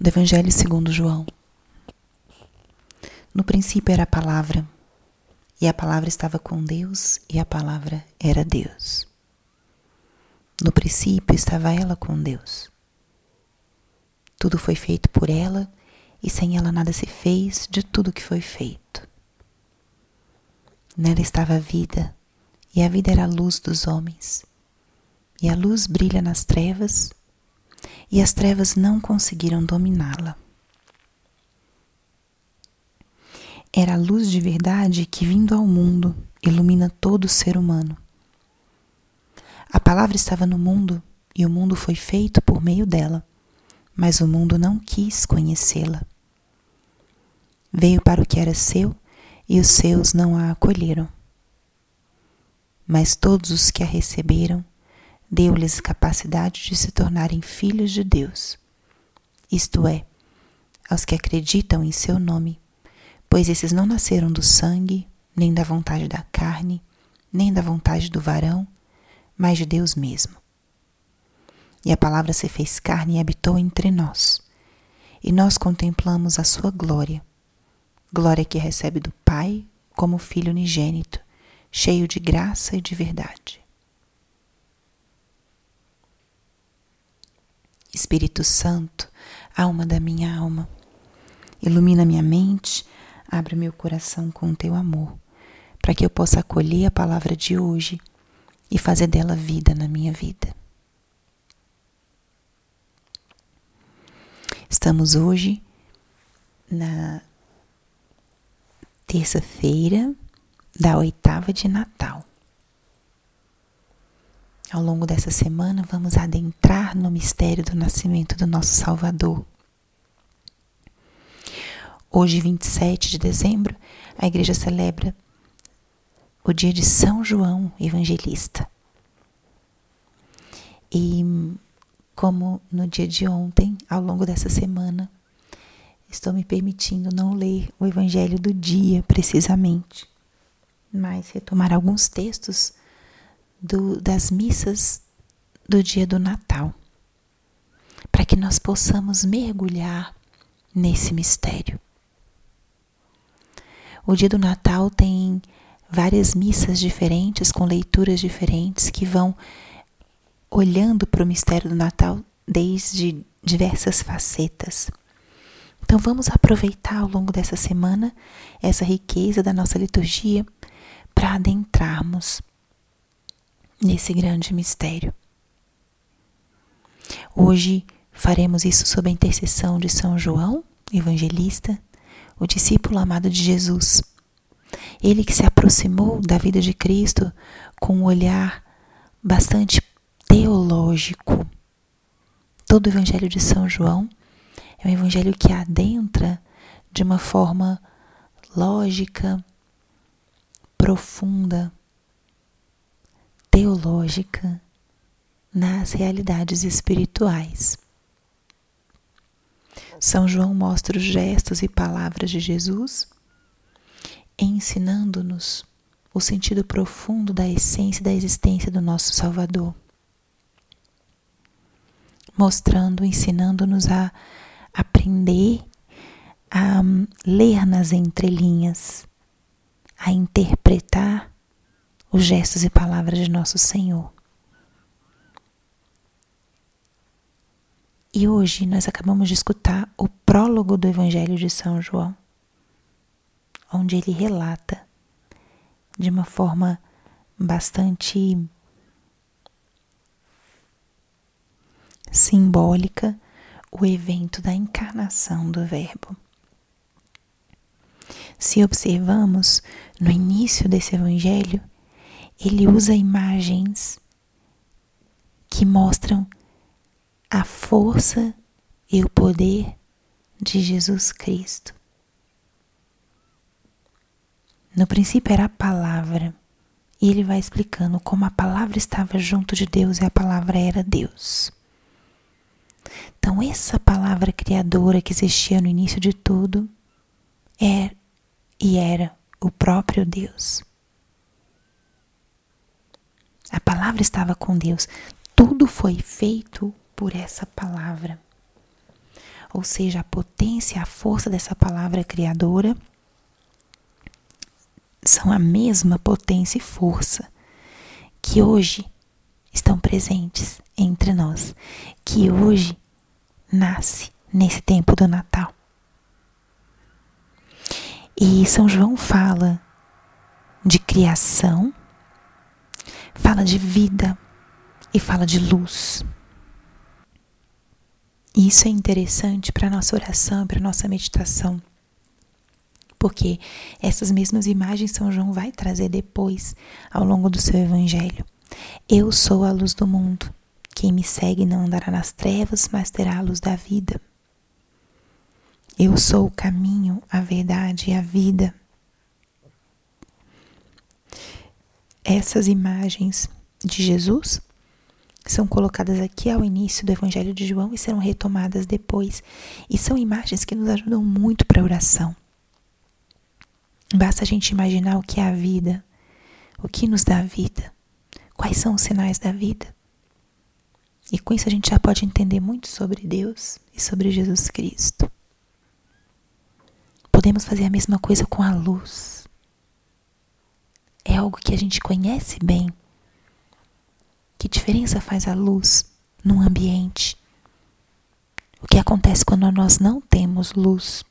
do Evangelho segundo João. No princípio era a palavra, e a palavra estava com Deus, e a palavra era Deus. No princípio estava ela com Deus. Tudo foi feito por ela, e sem ela nada se fez de tudo que foi feito. Nela estava a vida, e a vida era a luz dos homens. E a luz brilha nas trevas, e as trevas não conseguiram dominá-la. Era a luz de verdade que, vindo ao mundo, ilumina todo ser humano. A palavra estava no mundo e o mundo foi feito por meio dela, mas o mundo não quis conhecê-la. Veio para o que era seu e os seus não a acolheram. Mas todos os que a receberam, deu-lhes capacidade de se tornarem filhos de Deus, isto é, aos que acreditam em seu nome, pois esses não nasceram do sangue, nem da vontade da carne, nem da vontade do varão, mas de Deus mesmo. E a palavra se fez carne e habitou entre nós, e nós contemplamos a sua glória, glória que recebe do Pai como Filho unigênito, cheio de graça e de verdade. Espírito Santo, alma da minha alma, ilumina minha mente, abre meu coração com o teu amor, para que eu possa acolher a palavra de hoje e fazer dela vida na minha vida. Estamos hoje na terça-feira da oitava de Natal. Ao longo dessa semana, vamos adentrar no mistério do nascimento do nosso Salvador. Hoje, 27 de dezembro, a igreja celebra o dia de São João Evangelista. E como no dia de ontem, ao longo dessa semana, estou me permitindo não ler o evangelho do dia precisamente, mas retomar alguns textos do, das missas do dia do Natal, para que nós possamos mergulhar nesse mistério. O dia do Natal tem várias missas diferentes, com leituras diferentes, que vão olhando para o mistério do Natal desde diversas facetas. Então vamos aproveitar ao longo dessa semana essa riqueza da nossa liturgia para adentrarmos nesse grande mistério. Hoje faremos isso sob a intercessão de São João, evangelista, o discípulo amado de Jesus. Ele que se aproximou da vida de Cristo com um olhar bastante teológico. Todo o evangelho de São João é um evangelho que adentra de uma forma lógica, profunda, teológica nas realidades espirituais. São João mostra os gestos e palavras de Jesus, ensinando-nos o sentido profundo da essência da existência do nosso Salvador, mostrando, ensinando-nos a aprender a ler nas entrelinhas, a interpretar os gestos e palavras de nosso Senhor. E hoje nós acabamos de escutar o prólogo do Evangelho de São João, onde ele relata de uma forma bastante simbólica o evento da encarnação do Verbo. Se observamos no início desse evangelho, ele usa imagens que mostram a força e o poder de Jesus Cristo. No princípio era a palavra, e ele vai explicando como a palavra estava junto de Deus e a palavra era Deus. Então, essa palavra criadora que existia no início de tudo é e era o próprio Deus. A palavra estava com Deus. Tudo foi feito por essa palavra. ou seja, a potência, a força dessa palavra criadora, são a mesma potência e força que hoje estão presentes entre nós, que hoje nasce nesse tempo do Natal. E São João fala de criação, fala de vida e fala de luz. E isso é interessante para a nossa oração, para a nossa meditação. Porque essas mesmas imagens São João vai trazer depois ao longo do seu evangelho. Eu sou a luz do mundo. Quem me segue não andará nas trevas, mas terá a luz da vida. Eu sou o caminho, a verdade e a vida. Essas imagens de Jesus são colocadas aqui ao início do Evangelho de João e serão retomadas depois. E são imagens que nos ajudam muito para a oração. Basta a gente imaginar o que é a vida, o que nos dá a vida, quais são os sinais da vida. E com isso a gente já pode entender muito sobre Deus e sobre Jesus Cristo. Podemos fazer a mesma coisa com a luz. É algo que a gente conhece bem que diferença faz a luz num ambiente? O que acontece quando nós não temos luz?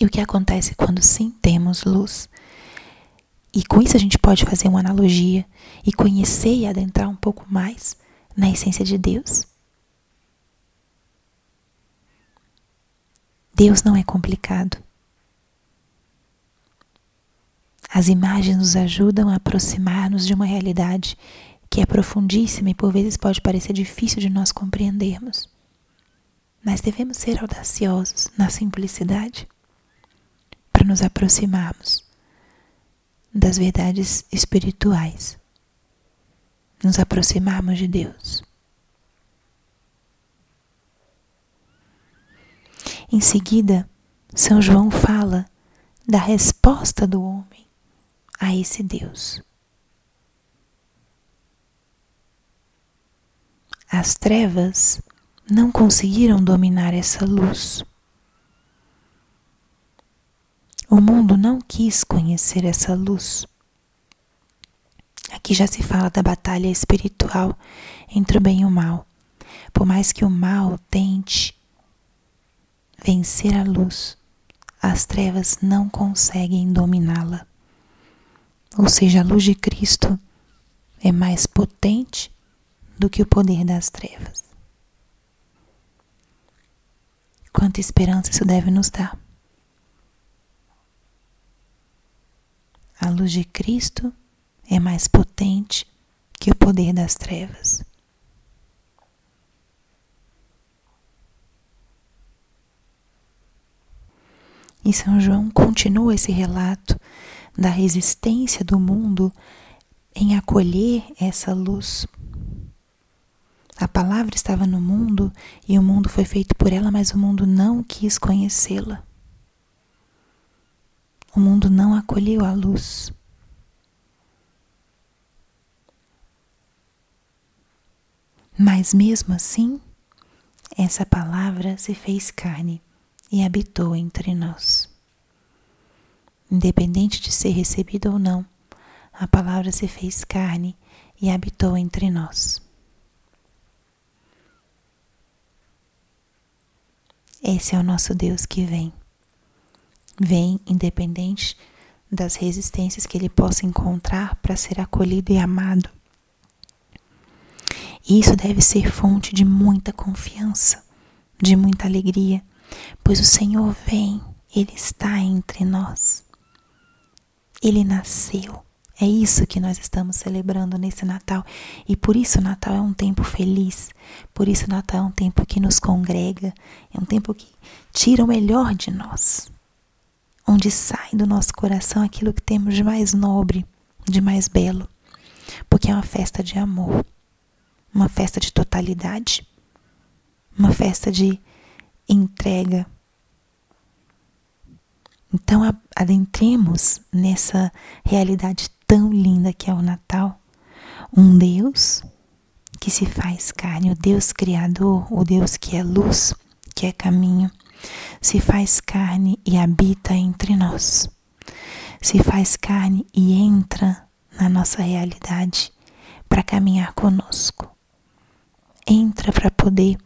E o que acontece quando sim temos luz? E com isso a gente pode fazer uma analogia e conhecer e adentrar um pouco mais na essência de Deus. Deus não é complicado. As imagens nos ajudam a aproximar-nos de uma realidade que é profundíssima e por vezes pode parecer difícil de nós compreendermos. Mas devemos ser audaciosos na simplicidade para nos aproximarmos das verdades espirituais, nos aproximarmos de Deus. Em seguida, São João fala da resposta do homem a esse Deus. As trevas não conseguiram dominar essa luz. O mundo não quis conhecer essa luz. Aqui já se fala da batalha espiritual entre o bem e o mal. Por mais que o mal tente vencer a luz, as trevas não conseguem dominá-la. Ou seja, a luz de Cristo é mais potente do que o poder das trevas. Quanta esperança isso deve nos dar. A luz de Cristo é mais potente que o poder das trevas. E São João continua esse relato da resistência do mundo em acolher essa luz a palavra estava no mundo e o mundo foi feito por ela, mas o mundo não quis conhecê-la. O mundo não acolheu a luz. Mas mesmo assim, essa palavra se fez carne e habitou entre nós. Independente de ser recebida ou não, a palavra se fez carne e habitou entre nós. Esse é o nosso Deus que vem. Vem independente das resistências que ele possa encontrar para ser acolhido e amado. E isso deve ser fonte de muita confiança, de muita alegria, pois o Senhor vem, Ele está entre nós. Ele nasceu, é isso que nós estamos celebrando nesse Natal. E por isso o Natal é um tempo feliz. Por isso o Natal é um tempo que nos congrega. É um tempo que tira o melhor de nós. Onde sai do nosso coração aquilo que temos de mais nobre, de mais belo. Porque é uma festa de amor. Uma festa de totalidade. Uma festa de entrega. Então adentremos nessa realidade tão linda que é o Natal. Um Deus que se faz carne, o Deus Criador, o Deus que é luz, que é caminho, se faz carne e habita entre nós. Se faz carne e entra na nossa realidade para caminhar conosco. Entra para poder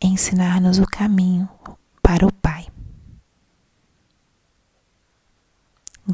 ensinar-nos o caminho para o Pai.